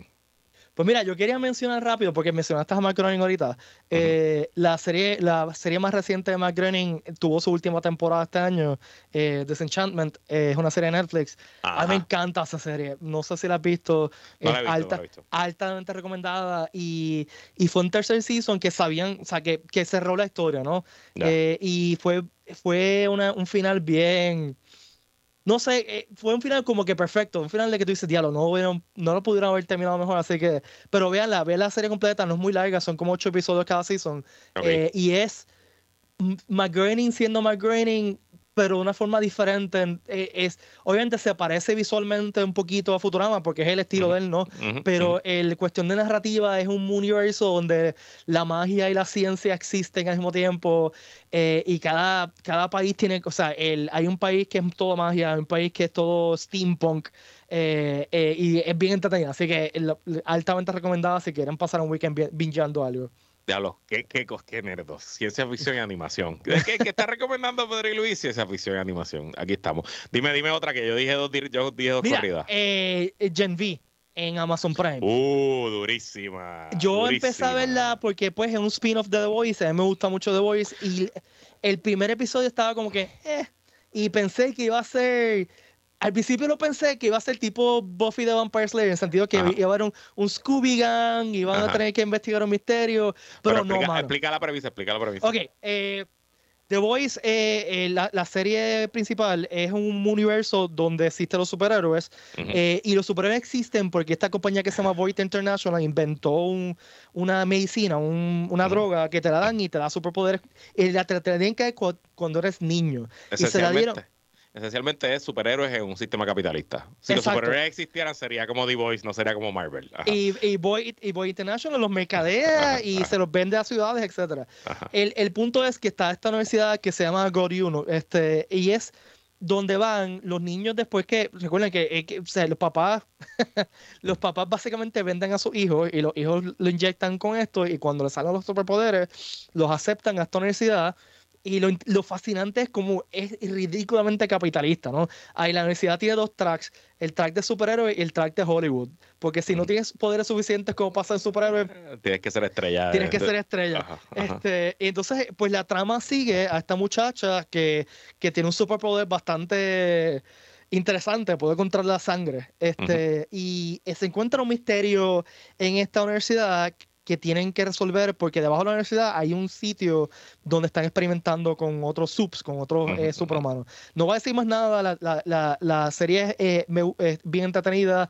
Pues mira, yo quería mencionar rápido, porque mencionaste a Groening ahorita. Eh, la, serie, la serie más reciente de Groening tuvo su última temporada este año, eh, Disenchantment, eh, es una serie de Netflix. A mí me encanta esa serie, no sé si la has visto. es alta, altamente recomendada y, y, fue un tercer season que sabían, o sea, que, que cerró la historia, ¿no? y fue, fue una, un final bien no sé, eh, fue un final como que perfecto, un final de que tú dices, diálogo, no, no lo pudieron haber terminado mejor, así que, pero véanla, vean la serie completa, no es muy larga, son como ocho episodios cada season, eh, y es McGraining siendo McGraining pero de una forma diferente. Eh, es, obviamente se parece visualmente un poquito a Futurama porque es el estilo de él, ¿no? pero el cuestión de narrativa es un universo donde la magia y la ciencia existen al mismo tiempo eh, y cada, cada país tiene, o sea, el, hay un país que es todo magia, hay un país que es todo steampunk. Eh, y es bien entretenido, así que altamente recomendada si quieren pasar un weekend bingeando algo. Diablo, qué, qué, qué nerdos. Ciencia ficción y animación. ¿Qué, qué está recomendando Pedro y Luis? Ciencia ficción y animación. Aquí estamos. Dime, dime otra que yo dije dos, yo dije dos corridas. Eh, Gen V en Amazon Prime. Uh, durísima. Yo empecé a verla porque pues es un spin-off de The Voice. A mí me gusta mucho The Voice. Y el primer episodio estaba como que, eh, y pensé que iba a ser al principio no pensé que iba a ser tipo Buffy de Vampire Slayer, en el sentido que iba a haber un, Scooby Gang, iban a tener que investigar un misterio, pero, no, explica, explica la premisa, explica la premisa. Ok, eh, The Voice, eh, eh, la, serie principal, es un universo donde existen los superhéroes y los superhéroes existen porque esta compañía que se llama Void International inventó una medicina, una droga que te la dan y te da superpoderes y la te, la tienen que cuando eres niño. Y se la dieron esencialmente es superhéroes en un sistema capitalista. Si los superhéroes existieran, sería como The Voice, no sería como Marvel. Y, y, Boy, y Boy International los mercadea y se los vende a ciudades, etcétera. El, el, punto es que está esta universidad que se llama Goriuno, este, y es donde van los niños después que, recuerden que, eh, o sea, los papás, los papás básicamente venden a sus hijos y los hijos lo inyectan con esto y cuando les salen los superpoderes, los aceptan a esta universidad y lo, lo, fascinante es como es ridículamente capitalista, ¿no? Ahí la universidad tiene dos tracks, el track de superhéroes y el track de Hollywood. Porque si no tienes poderes suficientes como pasa en superhéroes... Tienes que ser estrella. Tienes que ser estrella. Este, y entonces, pues la trama sigue a esta muchacha que, que tiene un superpoder bastante interesante, puede controlar la sangre. Este, Y se encuentra un misterio en esta universidad que tienen que resolver porque debajo de la universidad hay un sitio donde están experimentando con otros subs, con otros eh, superhumanos. No voy a decir más nada, la, la, la, serie es eh, bien entretenida.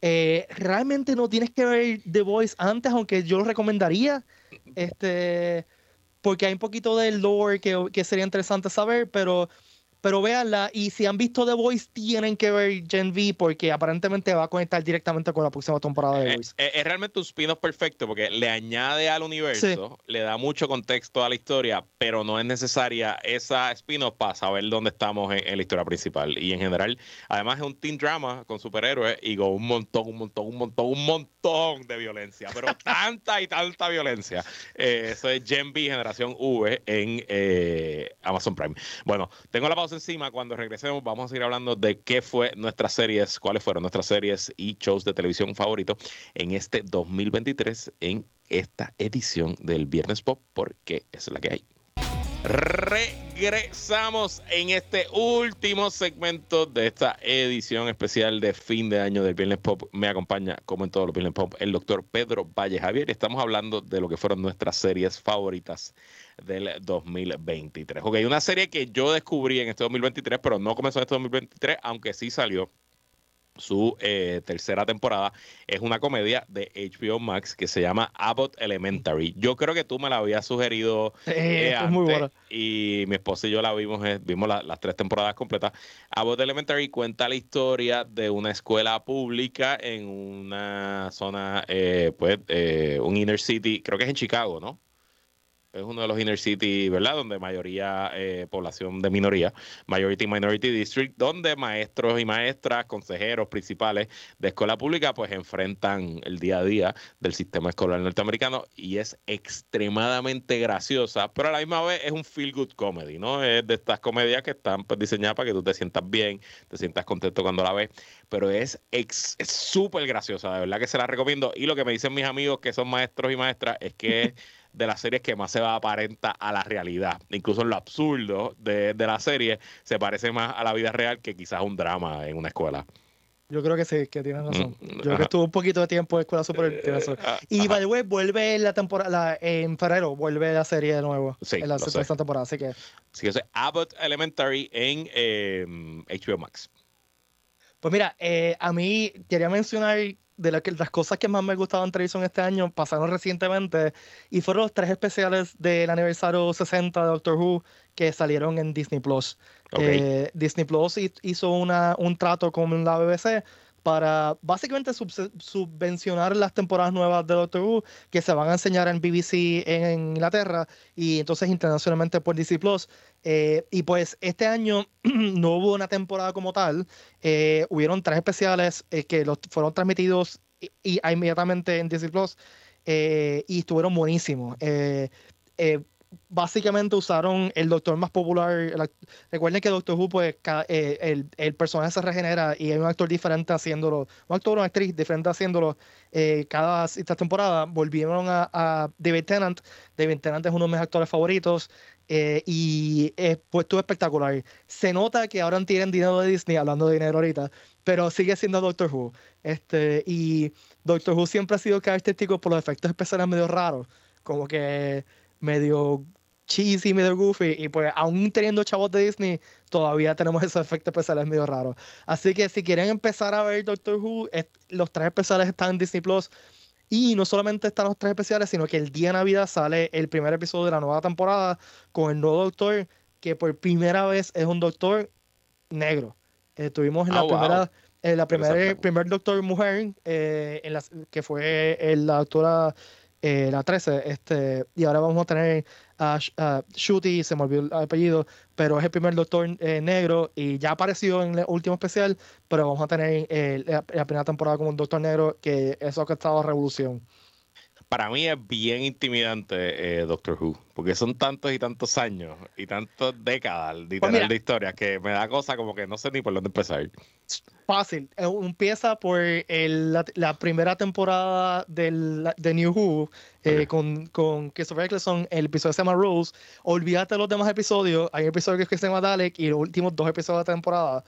Eh, realmente no tienes que ver The Voice antes, aunque yo lo recomendaría. Este, porque hay un poquito del lore que, que sería interesante saber, pero pero véanla y si han visto The Voice tienen que ver Gen V porque aparentemente va a conectar directamente con la próxima temporada de The eh, Voice. Eh, es, realmente un spin-off perfecto porque le añade al universo, le da mucho contexto a la historia, pero no es necesaria esa spin-off para saber dónde estamos en, la historia principal. Y en general, además es un teen drama con superhéroes y con un montón, un montón, un montón, un montón de violencia, pero tanta y tanta violencia. Eh, eso es Gen V Generación V en Amazon Prime. Bueno, tengo la pausa encima. Cuando regresemos, vamos a seguir hablando de qué fue nuestras series, cuáles fueron nuestras series y shows de televisión favoritos en este 2023 en esta edición del Viernes Pop, porque es la que hay. Regresamos en este último segmento de esta edición especial de fin de año del Viernes Pop. Me acompaña, como en todos los Viernes Pop, el doctor Pedro Valle Javier. Estamos hablando de lo que fueron nuestras series favoritas del 2023. Ok, una serie que yo descubrí en este 2023, pero no comenzó en este 2023, aunque sí salió su eh, tercera temporada. Es una comedia de HBO Max que se llama Abbott Elementary. Yo creo que tú me la habías sugerido eh, antes, y mi esposa y yo la vimos, eh, vimos las tres temporadas completas. Abbott Elementary cuenta la historia de una escuela pública en una zona, pues, un inner city, creo que es en Chicago, ¿no? Es uno de los inner city, ¿verdad? Donde mayoría eh, población de minoría, Majority Minority District, donde maestros y maestras, consejeros principales de escuela pública, pues enfrentan el día a día del sistema escolar norteamericano y es extremadamente graciosa, pero a la misma vez es un feel good comedy, ¿no? Es de estas comedias que están pues, diseñadas para que tú te sientas bien, te sientas contento cuando la ves, pero es súper graciosa, de verdad que se la recomiendo. Y lo que me dicen mis amigos que son maestros y maestras es que de las series que más se va aparenta a la realidad. Incluso en lo absurdo de, la serie se parece más a la vida real que quizás un drama en una escuela. Yo creo que sí, que tienes razón. Mm, Yo creo que estuvo un poquito de tiempo en escuela super. Eh, ah, y by the way, vuelve la temporada, en febrero, vuelve la serie de nuevo. Sí, en la sexta temporada, así que. Sí, es Abbott Elementary en HBO em, Max. Pues mira, eh, a mí quería mencionar de las cosas que más me gustaban en televisión este año pasaron recientemente y fueron los tres especiales del aniversario 60 de Doctor Who que salieron en Disney Plus. Eh, Disney Plus hizo una, un trato con la BBC para básicamente subvencionar las temporadas nuevas de Doctor Who que se van a enseñar en BBC en Inglaterra y entonces internacionalmente por DC Plus. Eh, y pues este año no hubo una temporada como tal, eh, hubieron tres especiales eh, que fueron transmitidos y, inmediatamente en DC Plus y estuvieron buenísimos básicamente usaron el doctor más popular. recuerden que Doctor Who, pues, eh, el, el, personaje se regenera y hay un actor diferente haciéndolo, un actor o una actriz diferente haciéndolo eh, cada esta temporada. Volvieron a, David Tennant. David Tennant es uno de mis actores favoritos. Eh, y pues estuvo espectacular. Se nota que ahora tienen dinero de Disney, hablando de dinero ahorita, pero sigue siendo Doctor Who. Este, y Doctor Who siempre ha sido característico por los efectos especiales medio raros. Como que medio cheesy, medio goofy, y pues aún teniendo chavos de Disney, todavía tenemos esos efectos especiales medio raros. Así que si quieren empezar a ver Doctor Who, los tres especiales están en Disney Plus. Y no solamente están los tres especiales, sino que el día de Navidad sale el primer episodio de la nueva temporada con el nuevo doctor, que por primera vez es un doctor negro. Estuvimos en la ah, primera, en la primera, primer doctor mujer, eh, en la, que fue la doctora eh, la 13, este, y ahora vamos a tener a, a Shooty, se me olvidó el apellido, pero es el primer doctor eh, negro y ya apareció en el último especial, pero vamos a tener eh, la, primera temporada como un doctor negro, que eso ha estado revolución para mí es bien intimidante eh, Doctor Who, porque son tantos y tantos años y tantas décadas literal pues de historia que me da cosa como que no sé ni por dónde empezar. Fácil, eh, empieza por la, primera temporada del, de New Who eh, con, con Christopher Eccleston, el episodio se llama Rules. Olvídate de los demás episodios, hay un episodio que se llama Dalek y los últimos dos episodios de la temporada.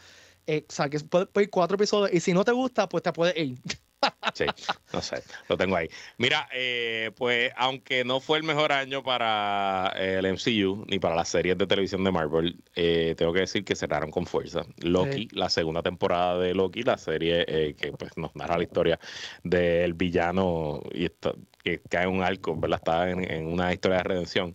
o sea, que puede, ir cuatro episodios y si no te gusta, pues te puedes ir. Sí, no sé, lo tengo ahí. Mira, eh, pues aunque no fue el mejor año para eh, el MCU ni para las series de televisión de Marvel, eh, tengo que decir que cerraron con fuerza. Loki, la segunda temporada de Loki, la serie que pues nos narra la historia del villano y que cae un arco, ¿verdad? Está en, en una historia de redención.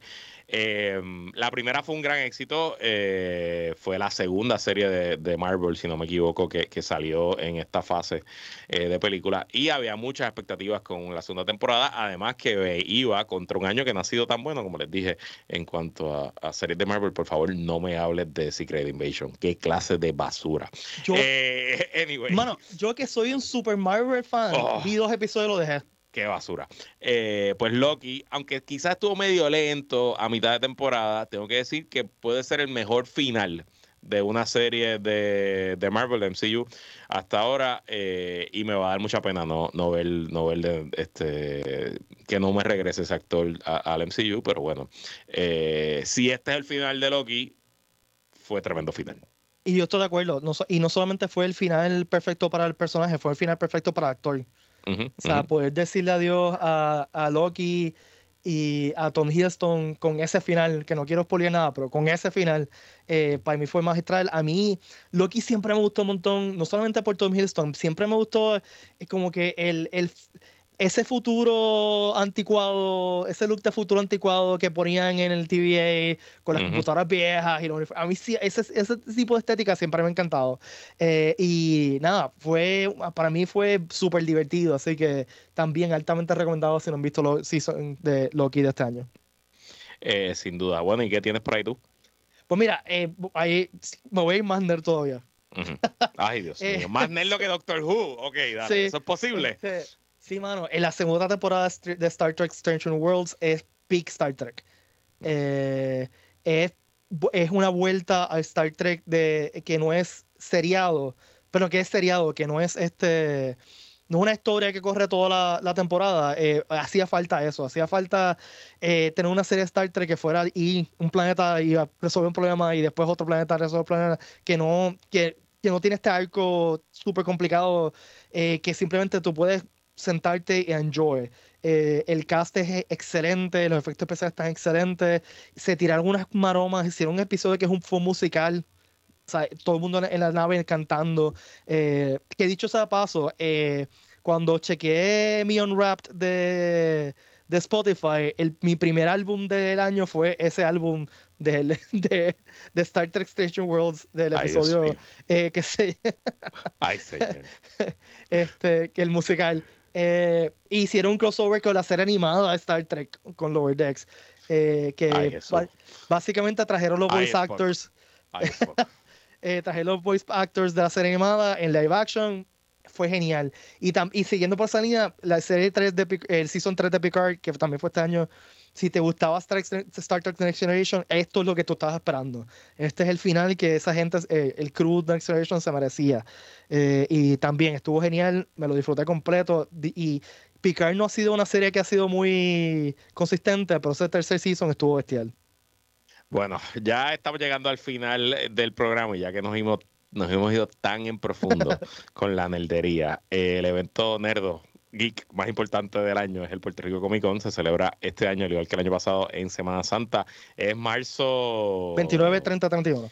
Eh, la primera fue un gran éxito, eh, fue la segunda serie de, Marvel, si no me equivoco, que, salió en esta fase eh, de película y había muchas expectativas con la segunda temporada, además que iba contra un año que no ha sido tan bueno, como les dije, en cuanto a, series de Marvel, por favor no me hables de Secret Invasion, qué clase de basura. Yo, anyway. Mano, yo que soy un super Marvel fan, oh. vi dos episodios y lo dejé. Qué basura. Eh, pues Loki, aunque quizás estuvo medio lento a mitad de temporada, tengo que decir que puede ser el mejor final de una serie de, de Marvel, de MCU, hasta ahora, eh, y me va a dar mucha pena no, no ver, no ver este, que no me regrese ese actor al MCU, pero bueno, eh, si este es el final de Loki, fue tremendo final. Y yo estoy de acuerdo, y no solamente fue el final perfecto para el personaje, fue el final perfecto para el actor o sea, poder decirle adiós a, a, Loki y a Tom Hiddleston con ese final, que no quiero spoiler nada, pero con ese final, eh, para mí fue magistral. A mí, Loki siempre me gustó un montón, no solamente por Tom Hiddleston, siempre me gustó eh, como que el, el ese futuro anticuado, ese look de futuro anticuado que ponían en el TVA con las computadoras viejas y a mí sí, ese, ese, tipo de estética siempre me ha encantado. Eh, y nada, fue, para mí fue súper divertido, así que también altamente recomendado si no han visto los season de Loki de este año. Eh, sin duda. Bueno, ¿y qué tienes por ahí tú? Pues mira, eh, ahí me voy a ir más nerd todavía. Ay, Dios mío. Más nerd que Doctor Who. Ok, dale. ¿Eso es posible? Sí, mano. En la segunda temporada de Star Trek Strange Worlds es Peak Star Trek. Eh, es, es, una vuelta a Star Trek de que no es seriado, pero que es seriado, que no es este. No una historia que corre toda la, temporada. Eh, hacía falta eso. Hacía falta eh, tener una serie de Star Trek que fuera y un planeta y resolver un problema y después otro planeta resolver un problema. Que no, que, que no tiene este arco súper complicado que simplemente tú puedes sentarte y enjoy. Eh, el cast es excelente, los efectos especiales están excelentes. Se tiraron unas maromas, hicieron un episodio que es un fue musical. O sea, todo el mundo en la nave cantando. Eh, que dicho sea paso, eh, cuando chequeé mi Unwrapped de, de Spotify, el, mi primer álbum del año fue ese álbum de, de, de Star Trek Station Worlds del episodio eh, que se Ay, este que el musical eh, hicieron un crossover con la serie animada de Star Trek con Lower Decks eh, que básicamente trajeron los voice actors. Trajeron los voice actors de la serie animada en live action. Fue genial. Y, y siguiendo por esa línea, la serie 3 de el Season 3 de Picard, que también fue este año, si te gustaba Star, Trek The Next Generation, esto es lo que tú estabas esperando. Este es el final que esa gente, eh, el crew de Next Generation se merecía. Eh, y también estuvo genial, me lo disfruté completo. Y Picard no ha sido una serie que ha sido muy consistente, pero ese tercer season estuvo bestial. Bueno, ya estamos llegando al final del programa y ya que nos hemos, nos hemos ido tan en profundo con la nerdería. el evento Nerdo geek más importante del año es el Puerto Rico Comic Con. Se celebra este año, al igual que el año pasado, en Semana Santa. Es marzo 29, 30, 31.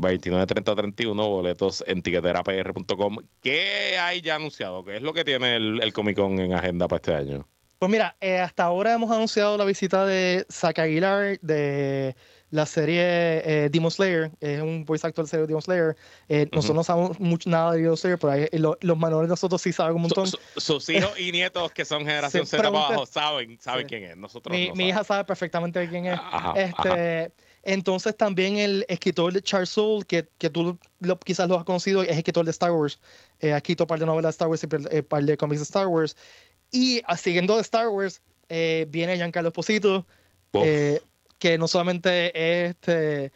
29, 30, 31, boletos en tiqueterapr.com. ¿Qué hay ya anunciado? ¿Qué es lo que tiene el, el Comic Con en agenda para este año? Pues mira, eh, hasta ahora hemos anunciado la visita de Zack Aguilar, de la serie eh, Demon Slayer, es un voice actor de serie Demon Slayer. Eh, nosotros no sabemos mucho nada de Demon Slayer, pero eh, los menores nosotros sí saben un montón. sus hijos y nietos que son generación Z abajo saben, saben quién es. Nosotros mi, mi hija sabe perfectamente quién es. este, Entonces también el escritor de Charles Soule, que, que tú lo, quizás lo has conocido, es escritor de Star Wars. ha escrito un par de novelas de Star Wars y un par de cómics de Star Wars. Y ah, siguiendo de Star Wars, viene Giancarlo Esposito que no solamente este,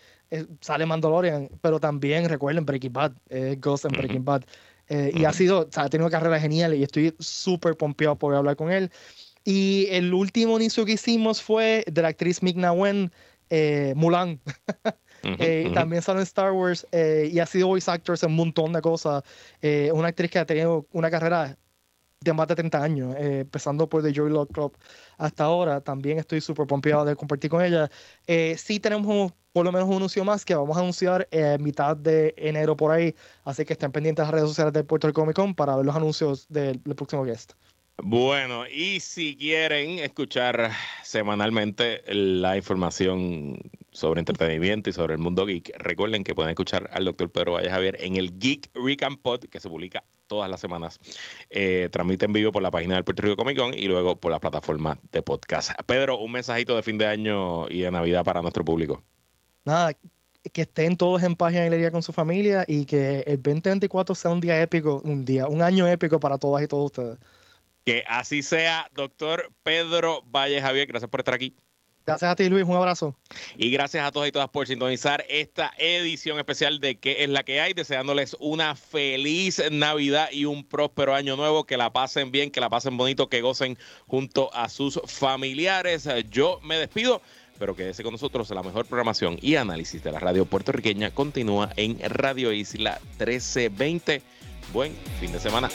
sale Mandalorian, pero también recuerden Breaking Bad, Ghost en Breaking Bad. Eh, y ha sido, o sea, ha tenido una carrera genial y estoy súper pompeado por hablar con él. Y el último inicio que hicimos fue de la actriz Migna Wen, eh, Mulan. Eh, también sale en Star Wars y ha sido voice actor en un montón de cosas. una actriz que ha tenido una carrera de más de 30 años, eh, empezando por The Joy Love Club hasta ahora. También estoy súper pompeado de compartir con ella. Eh, sí tenemos por lo menos un anuncio más que vamos a anunciar en mitad de enero por ahí, así que estén pendientes a las redes sociales de Puerto Rico Comic Con para ver los anuncios del, próximo guest. Bueno, y si quieren escuchar semanalmente la información sobre entretenimiento y sobre el mundo geek, recuerden que pueden escuchar al doctor Pedro Valle Javier en el Geek Recamp Pod, que se publica todas las semanas. Eh, transmite en vivo por la página del Puerto Rico Comic Con y luego por la plataforma de podcast. Pedro, un mensajito de fin de año y de Navidad para nuestro público. Nada, que estén todos en paz y alegría con su familia y que el 2024 sea un día épico, un día, un año épico para todas y todos ustedes. Que así sea, doctor Pedro Valle Javier. Gracias por estar aquí. Gracias a ti, Luis. Un abrazo. Y gracias a todos y todas por sintonizar esta edición especial de ¿Qué es la que hay? Deseándoles una feliz Navidad y un próspero año nuevo. Que la pasen bien, que la pasen bonito, que gocen junto a sus familiares. Yo me despido, pero quédese con nosotros. La mejor programación y análisis de la radio puertorriqueña continúa en Radio Isla 1320. Buen fin de semana.